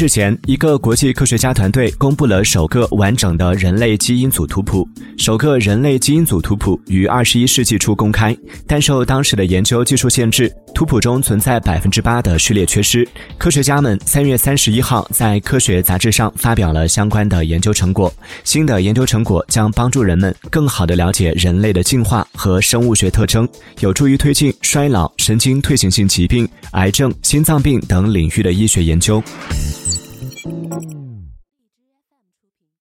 日前，一个国际科学家团队公布了首个完整的人类基因组图谱。首个人类基因组图谱于二十一世纪初公开，但受当时的研究技术限制，图谱中存在百分之八的序列缺失。科学家们三月三十一号在科学杂志上发表了相关的研究成果。新的研究成果将帮助人们更好地了解人类的进化和生物学特征，有助于推进衰老、神经退行性疾病、癌症、心脏病等领域的医学研究。Thank you.